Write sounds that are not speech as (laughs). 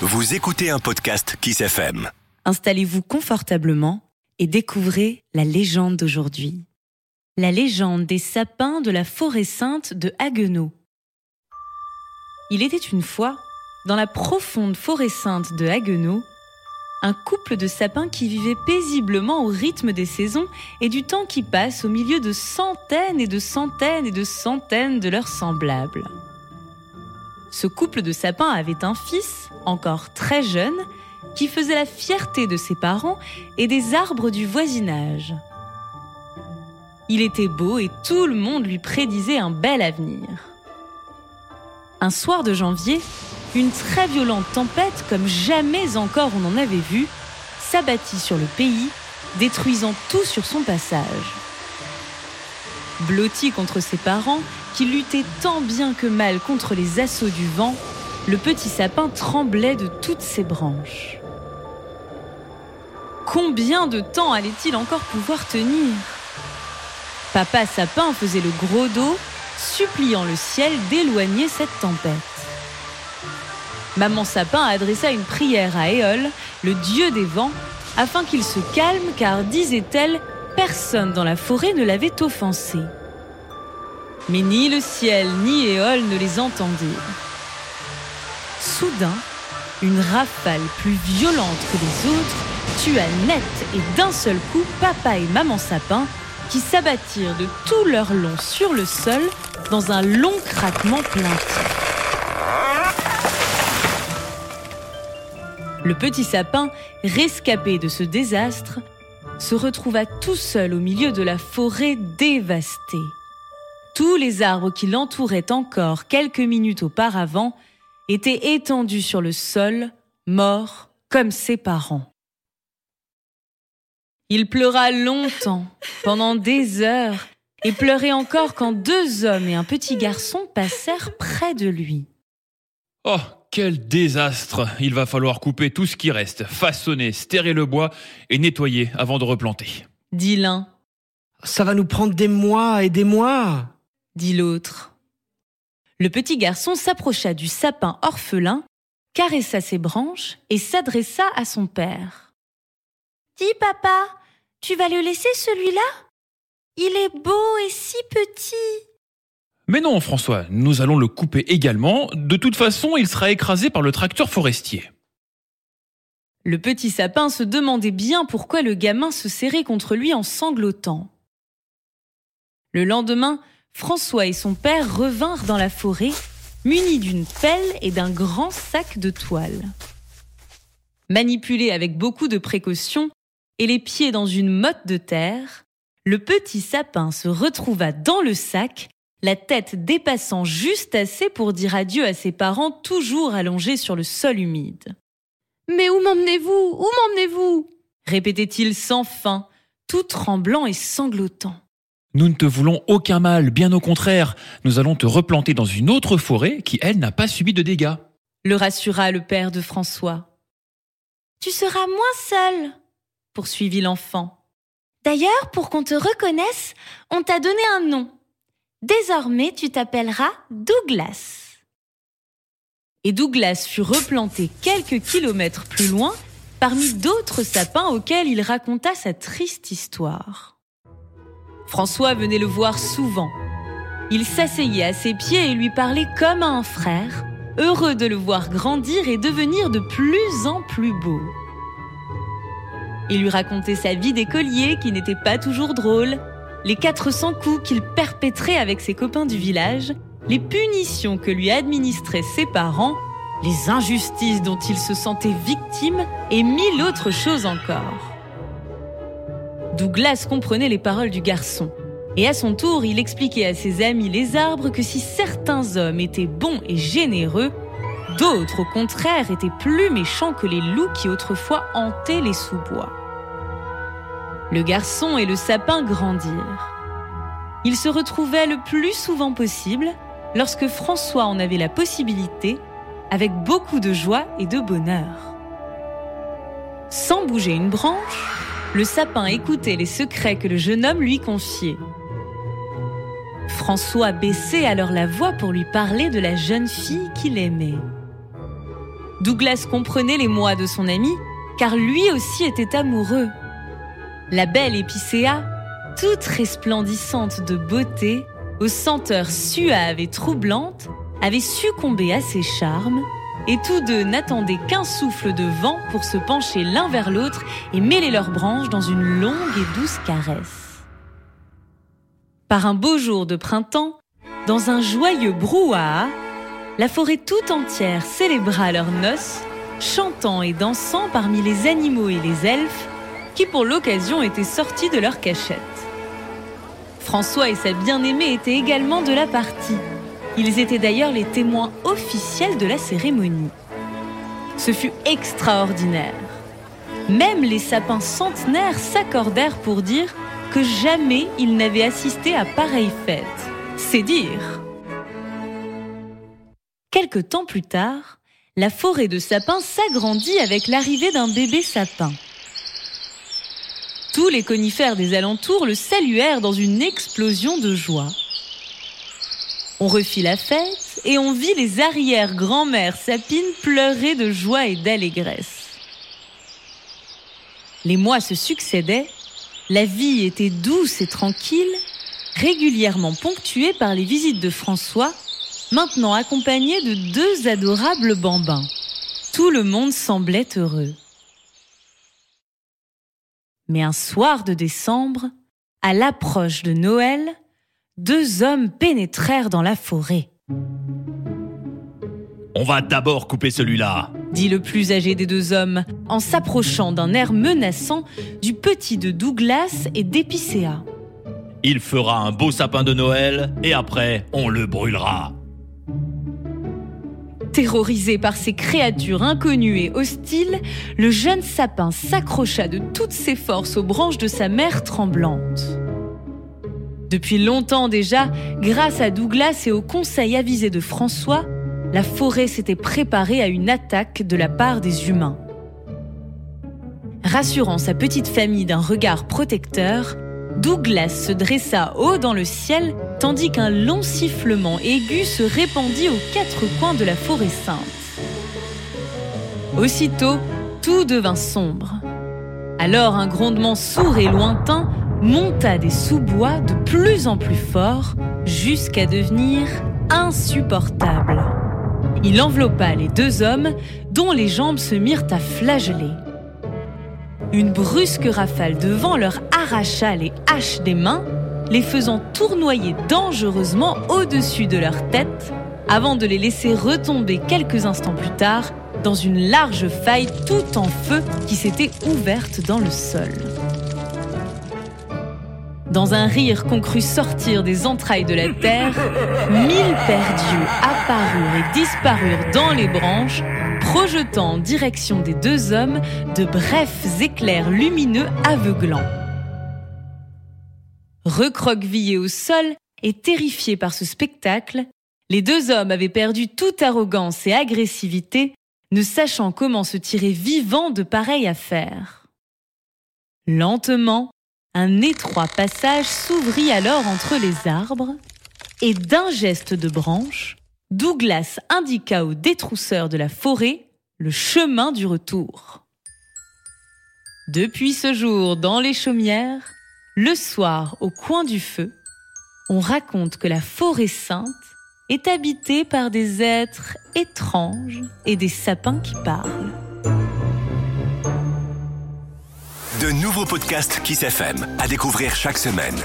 Vous écoutez un podcast Kiss FM. Installez-vous confortablement et découvrez la légende d'aujourd'hui. La légende des sapins de la forêt sainte de Haguenau. Il était une fois, dans la profonde forêt sainte de Haguenau, un couple de sapins qui vivait paisiblement au rythme des saisons et du temps qui passe au milieu de centaines et de centaines et de centaines de leurs semblables. Ce couple de sapins avait un fils, encore très jeune, qui faisait la fierté de ses parents et des arbres du voisinage. Il était beau et tout le monde lui prédisait un bel avenir. Un soir de janvier, une très violente tempête, comme jamais encore on en avait vu, s'abattit sur le pays, détruisant tout sur son passage. Blotti contre ses parents, qui luttaient tant bien que mal contre les assauts du vent, le petit sapin tremblait de toutes ses branches. Combien de temps allait-il encore pouvoir tenir? Papa sapin faisait le gros dos, suppliant le ciel d'éloigner cette tempête. Maman Sapin adressa une prière à Éole, le dieu des vents, afin qu'il se calme car, disait-elle, personne dans la forêt ne l'avait offensé. Mais ni le ciel ni Éole ne les entendirent. Soudain, une rafale plus violente que les autres tua net et d'un seul coup papa et maman sapin qui s'abattirent de tout leur long sur le sol dans un long craquement plaintif. Le petit sapin, rescapé de ce désastre, se retrouva tout seul au milieu de la forêt dévastée. Tous les arbres qui l'entouraient encore quelques minutes auparavant étaient étendus sur le sol, morts comme ses parents. Il pleura longtemps, (laughs) pendant des heures, et pleurait encore quand deux hommes et un petit garçon passèrent près de lui. Oh, quel désastre Il va falloir couper tout ce qui reste, façonner, stérer le bois et nettoyer avant de replanter. Dit l'un. Ça va nous prendre des mois et des mois. Dit l'autre. Le petit garçon s'approcha du sapin orphelin, caressa ses branches et s'adressa à son père. Dis papa, tu vas le laisser celui-là? Il est beau et si petit. Mais non, François, nous allons le couper également. De toute façon, il sera écrasé par le tracteur forestier. Le petit sapin se demandait bien pourquoi le gamin se serrait contre lui en sanglotant. Le lendemain, François et son père revinrent dans la forêt, munis d'une pelle et d'un grand sac de toile. Manipulé avec beaucoup de précaution et les pieds dans une motte de terre, le petit sapin se retrouva dans le sac la tête dépassant juste assez pour dire adieu à ses parents toujours allongés sur le sol humide. Mais où m'emmenez-vous? Où m'emmenez-vous? répétait-il sans fin, tout tremblant et sanglotant. Nous ne te voulons aucun mal, bien au contraire, nous allons te replanter dans une autre forêt qui, elle, n'a pas subi de dégâts. Le rassura le père de François. Tu seras moins seul, poursuivit l'enfant. D'ailleurs, pour qu'on te reconnaisse, on t'a donné un nom. Désormais, tu t'appelleras Douglas. Et Douglas fut replanté quelques kilomètres plus loin parmi d'autres sapins auxquels il raconta sa triste histoire. François venait le voir souvent. Il s'asseyait à ses pieds et lui parlait comme à un frère, heureux de le voir grandir et devenir de plus en plus beau. Il lui racontait sa vie d'écolier qui n'était pas toujours drôle, les 400 coups qu'il perpétrait avec ses copains du village, les punitions que lui administraient ses parents, les injustices dont il se sentait victime et mille autres choses encore. Douglas comprenait les paroles du garçon. Et à son tour, il expliquait à ses amis les arbres que si certains hommes étaient bons et généreux, d'autres au contraire étaient plus méchants que les loups qui autrefois hantaient les sous-bois. Le garçon et le sapin grandirent. Ils se retrouvaient le plus souvent possible lorsque François en avait la possibilité, avec beaucoup de joie et de bonheur. Sans bouger une branche, le sapin écoutait les secrets que le jeune homme lui confiait. François baissait alors la voix pour lui parler de la jeune fille qu'il aimait. Douglas comprenait les mois de son ami, car lui aussi était amoureux. La belle épicéa, toute resplendissante de beauté, aux senteurs suaves et troublantes, avait succombé à ses charmes, et tous deux n'attendaient qu'un souffle de vent pour se pencher l'un vers l'autre et mêler leurs branches dans une longue et douce caresse. Par un beau jour de printemps, dans un joyeux brouhaha, la forêt tout entière célébra leurs noces, chantant et dansant parmi les animaux et les elfes qui pour l'occasion étaient sortis de leur cachette. François et sa bien-aimée étaient également de la partie. Ils étaient d'ailleurs les témoins officiels de la cérémonie. Ce fut extraordinaire. Même les sapins centenaires s'accordèrent pour dire que jamais ils n'avaient assisté à pareille fête. C'est dire. Quelque temps plus tard, la forêt de sapins s'agrandit avec l'arrivée d'un bébé sapin. Tous les conifères des alentours le saluèrent dans une explosion de joie. On refit la fête et on vit les arrière-grand-mères sapines pleurer de joie et d'allégresse. Les mois se succédaient, la vie était douce et tranquille, régulièrement ponctuée par les visites de François, maintenant accompagné de deux adorables bambins. Tout le monde semblait heureux. Mais un soir de décembre, à l'approche de Noël, deux hommes pénétrèrent dans la forêt. On va d'abord couper celui-là, dit le plus âgé des deux hommes, en s'approchant d'un air menaçant du petit de Douglas et d'Épicéa. Il fera un beau sapin de Noël et après on le brûlera. Terrorisé par ces créatures inconnues et hostiles, le jeune sapin s'accrocha de toutes ses forces aux branches de sa mère tremblante. Depuis longtemps déjà, grâce à Douglas et au conseil avisé de François, la forêt s'était préparée à une attaque de la part des humains. Rassurant sa petite famille d'un regard protecteur, Douglas se dressa haut dans le ciel tandis qu'un long sifflement aigu se répandit aux quatre coins de la forêt sainte. Aussitôt, tout devint sombre. Alors un grondement sourd et lointain monta des sous-bois de plus en plus fort jusqu'à devenir insupportable. Il enveloppa les deux hommes dont les jambes se mirent à flageller. Une brusque rafale de vent leur arracha les haches des mains, les faisant tournoyer dangereusement au-dessus de leur tête, avant de les laisser retomber quelques instants plus tard dans une large faille tout en feu qui s'était ouverte dans le sol. Dans un rire qu'on crut sortir des entrailles de la terre, mille paires d'yeux apparurent et disparurent dans les branches, projetant en direction des deux hommes de brefs éclairs lumineux aveuglants. Recroquevillés au sol et terrifiés par ce spectacle, les deux hommes avaient perdu toute arrogance et agressivité, ne sachant comment se tirer vivant de pareilles affaires. Lentement, un étroit passage s'ouvrit alors entre les arbres, et d'un geste de branche, Douglas indiqua aux détrousseurs de la forêt le chemin du retour. Depuis ce jour, dans les chaumières, le soir au coin du feu, on raconte que la forêt sainte est habitée par des êtres étranges et des sapins qui parlent. De nouveaux podcasts Kiss FM à découvrir chaque semaine.